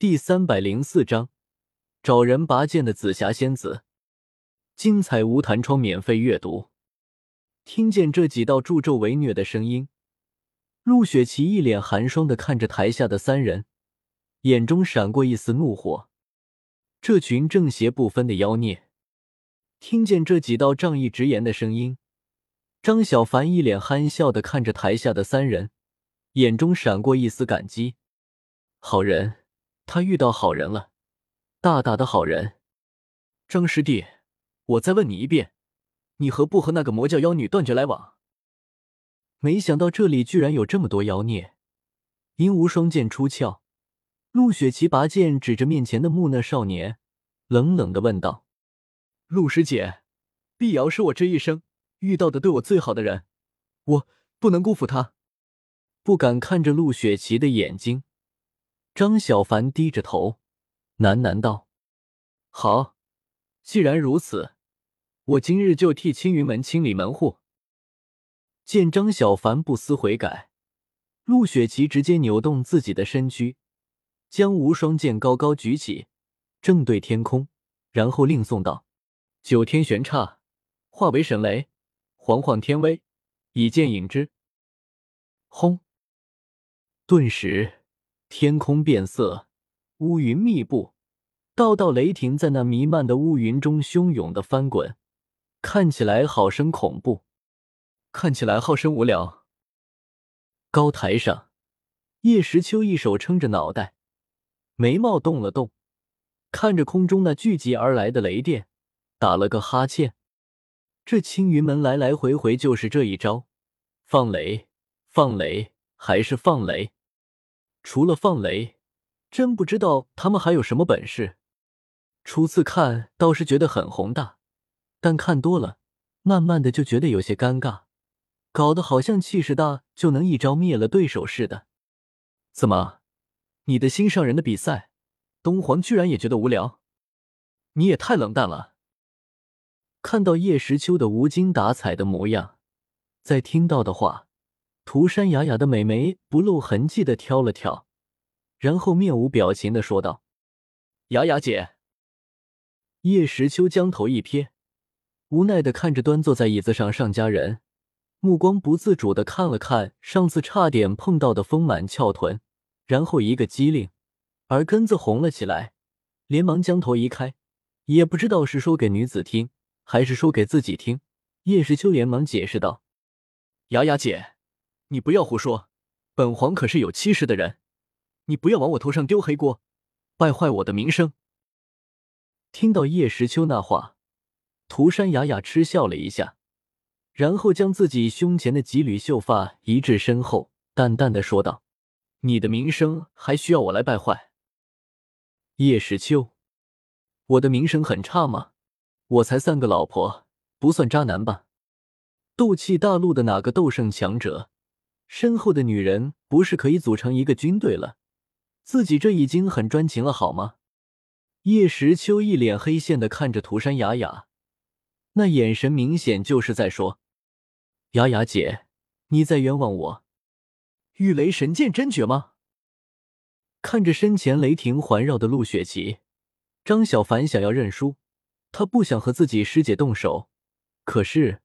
第三百零四章，找人拔剑的紫霞仙子，精彩无弹窗免费阅读。听见这几道助纣为虐的声音，陆雪琪一脸寒霜的看着台下的三人，眼中闪过一丝怒火。这群正邪不分的妖孽！听见这几道仗义直言的声音，张小凡一脸憨笑的看着台下的三人，眼中闪过一丝感激。好人。他遇到好人了，大大的好人。张师弟，我再问你一遍，你何不和那个魔教妖女断绝来往？没想到这里居然有这么多妖孽。银无双剑出鞘，陆雪琪拔剑指着面前的木讷少年，冷冷的问道：“陆师姐，碧瑶是我这一生遇到的对我最好的人，我不能辜负她。”不敢看着陆雪琪的眼睛。张小凡低着头，喃喃道：“好，既然如此，我今日就替青云门清理门户。”见张小凡不思悔改，陆雪琪直接扭动自己的身躯，将无双剑高高举起，正对天空，然后令诵道：“九天玄刹，化为神雷，煌煌天威，以剑引之。”轰！顿时。天空变色，乌云密布，道道雷霆在那弥漫的乌云中汹涌的翻滚，看起来好生恐怖，看起来好生无聊。高台上，叶时秋一手撑着脑袋，眉毛动了动，看着空中那聚集而来的雷电，打了个哈欠。这青云门来来回回就是这一招，放雷，放雷，还是放雷。除了放雷，真不知道他们还有什么本事。初次看倒是觉得很宏大，但看多了，慢慢的就觉得有些尴尬，搞得好像气势大就能一招灭了对手似的。怎么，你的心上人的比赛，东皇居然也觉得无聊？你也太冷淡了。看到叶时秋的无精打采的模样，再听到的话。涂山雅雅的美眉不露痕迹的挑了挑，然后面无表情的说道：“雅雅姐。”叶时秋将头一撇，无奈的看着端坐在椅子上上家人，目光不自主的看了看上次差点碰到的丰满翘臀，然后一个机灵，耳根子红了起来，连忙将头移开，也不知道是说给女子听，还是说给自己听。叶时秋连忙解释道：“雅雅姐。”你不要胡说，本皇可是有妻室的人，你不要往我头上丢黑锅，败坏我的名声。听到叶时秋那话，涂山雅雅嗤笑了一下，然后将自己胸前的几缕秀发移至身后，淡淡的说道：“你的名声还需要我来败坏？”叶时秋，我的名声很差吗？我才三个老婆，不算渣男吧？斗气大陆的哪个斗圣强者？身后的女人不是可以组成一个军队了？自己这已经很专情了，好吗？叶时秋一脸黑线的看着涂山雅雅，那眼神明显就是在说：“雅雅姐，你在冤枉我。”御雷神剑真绝吗？看着身前雷霆环绕的陆雪琪，张小凡想要认输，他不想和自己师姐动手，可是。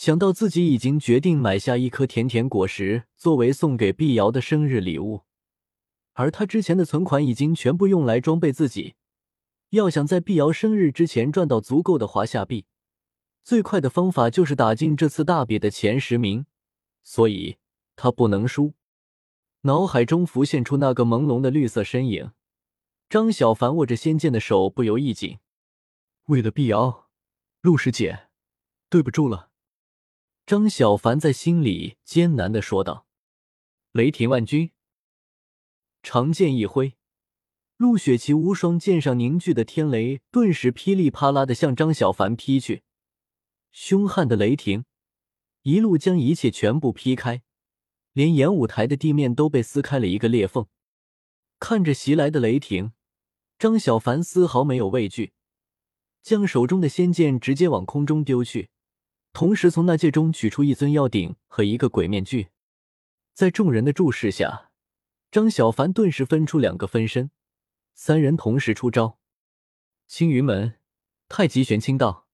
想到自己已经决定买下一颗甜甜果实作为送给碧瑶的生日礼物，而他之前的存款已经全部用来装备自己，要想在碧瑶生日之前赚到足够的华夏币，最快的方法就是打进这次大比的前十名，所以他不能输。脑海中浮现出那个朦胧的绿色身影，张小凡握着仙剑的手不由一紧。为了碧瑶，陆师姐，对不住了。张小凡在心里艰难的说道：“雷霆万钧，长剑一挥，陆雪琪无双剑上凝聚的天雷顿时噼里啪啦的向张小凡劈去。凶悍的雷霆一路将一切全部劈开，连演武台的地面都被撕开了一个裂缝。看着袭来的雷霆，张小凡丝毫没有畏惧，将手中的仙剑直接往空中丢去。”同时，从那戒中取出一尊药鼎和一个鬼面具，在众人的注视下，张小凡顿时分出两个分身，三人同时出招：青云门、太极玄清道、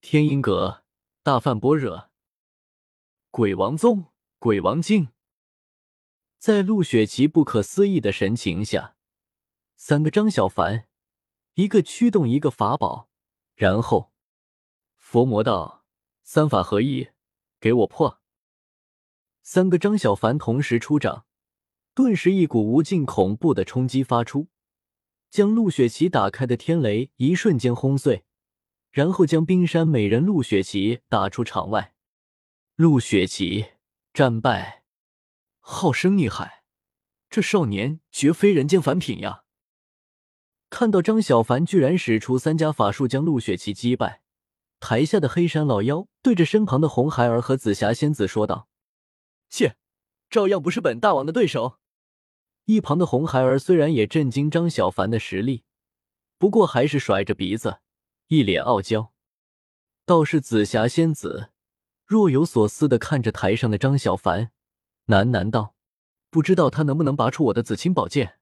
天音阁、大梵般若、鬼王宗、鬼王经。在陆雪琪不可思议的神情下，三个张小凡，一个驱动一个法宝，然后佛魔道三法合一，给我破！三个张小凡同时出掌，顿时一股无尽恐怖的冲击发出，将陆雪琪打开的天雷一瞬间轰碎，然后将冰山美人陆雪琪打出场外。陆雪琪战败。好生厉害，这少年绝非人间凡品呀！看到张小凡居然使出三家法术将陆雪琪击败，台下的黑山老妖对着身旁的红孩儿和紫霞仙子说道：“切，照样不是本大王的对手。”一旁的红孩儿虽然也震惊张小凡的实力，不过还是甩着鼻子，一脸傲娇。倒是紫霞仙子若有所思的看着台上的张小凡。喃喃道：“不知道他能不能拔出我的紫青宝剑？”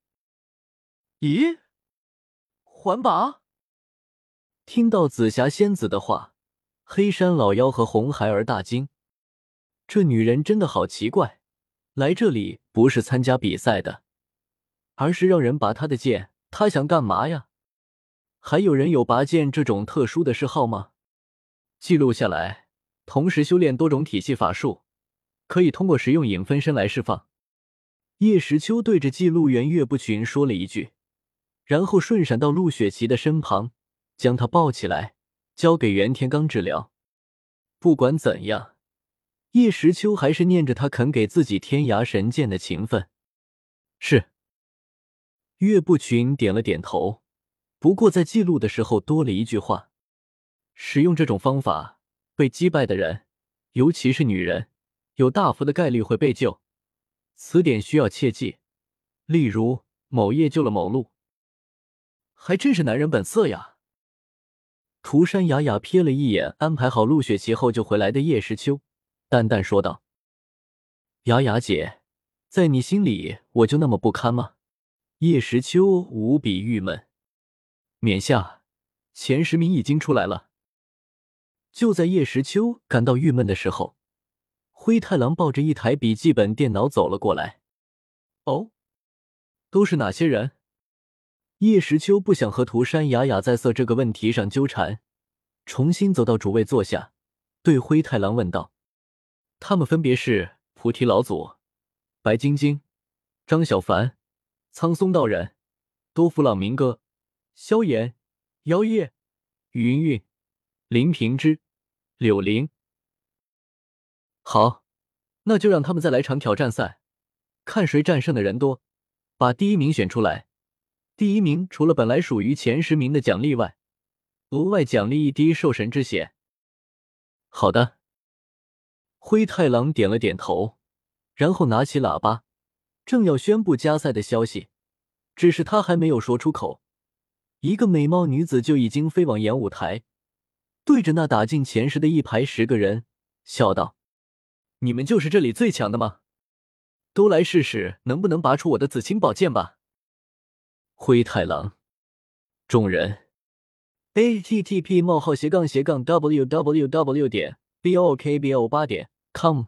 咦，还拔？听到紫霞仙子的话，黑山老妖和红孩儿大惊。这女人真的好奇怪，来这里不是参加比赛的，而是让人拔她的剑。她想干嘛呀？还有人有拔剑这种特殊的嗜好吗？记录下来，同时修炼多种体系法术。可以通过使用影分身来释放。叶时秋对着记录员岳不群说了一句，然后顺闪到陆雪琪的身旁，将她抱起来，交给袁天罡治疗。不管怎样，叶时秋还是念着他肯给自己天涯神剑的情分。是。岳不群点了点头，不过在记录的时候多了一句话：使用这种方法被击败的人，尤其是女人。有大幅的概率会被救，此点需要切记。例如，某夜救了某鹿，还真是男人本色呀。涂山雅雅瞥了一眼安排好陆雪琪后就回来的叶时秋，淡淡说道：“雅雅姐，在你心里我就那么不堪吗？”叶时秋无比郁闷。冕下，前十名已经出来了。就在叶时秋感到郁闷的时候。灰太狼抱着一台笔记本电脑走了过来。哦，都是哪些人？叶时秋不想和涂山雅雅在色这个问题上纠缠，重新走到主位坐下，对灰太狼问道：“他们分别是菩提老祖、白晶晶、张小凡、苍松道人、多弗朗明哥、萧炎、妖夜、云云、林平之、柳玲。”好，那就让他们再来场挑战赛，看谁战胜的人多，把第一名选出来。第一名除了本来属于前十名的奖励外，额外奖励一滴兽神之血。好的，灰太狼点了点头，然后拿起喇叭，正要宣布加赛的消息，只是他还没有说出口，一个美貌女子就已经飞往演武台，对着那打进前十的一排十个人笑道。你们就是这里最强的吗？都来试试能不能拔出我的紫青宝剑吧！灰太狼，众人，a t t p: 冒号斜杠斜杠 w w w. 点 b o k b o 八点 com。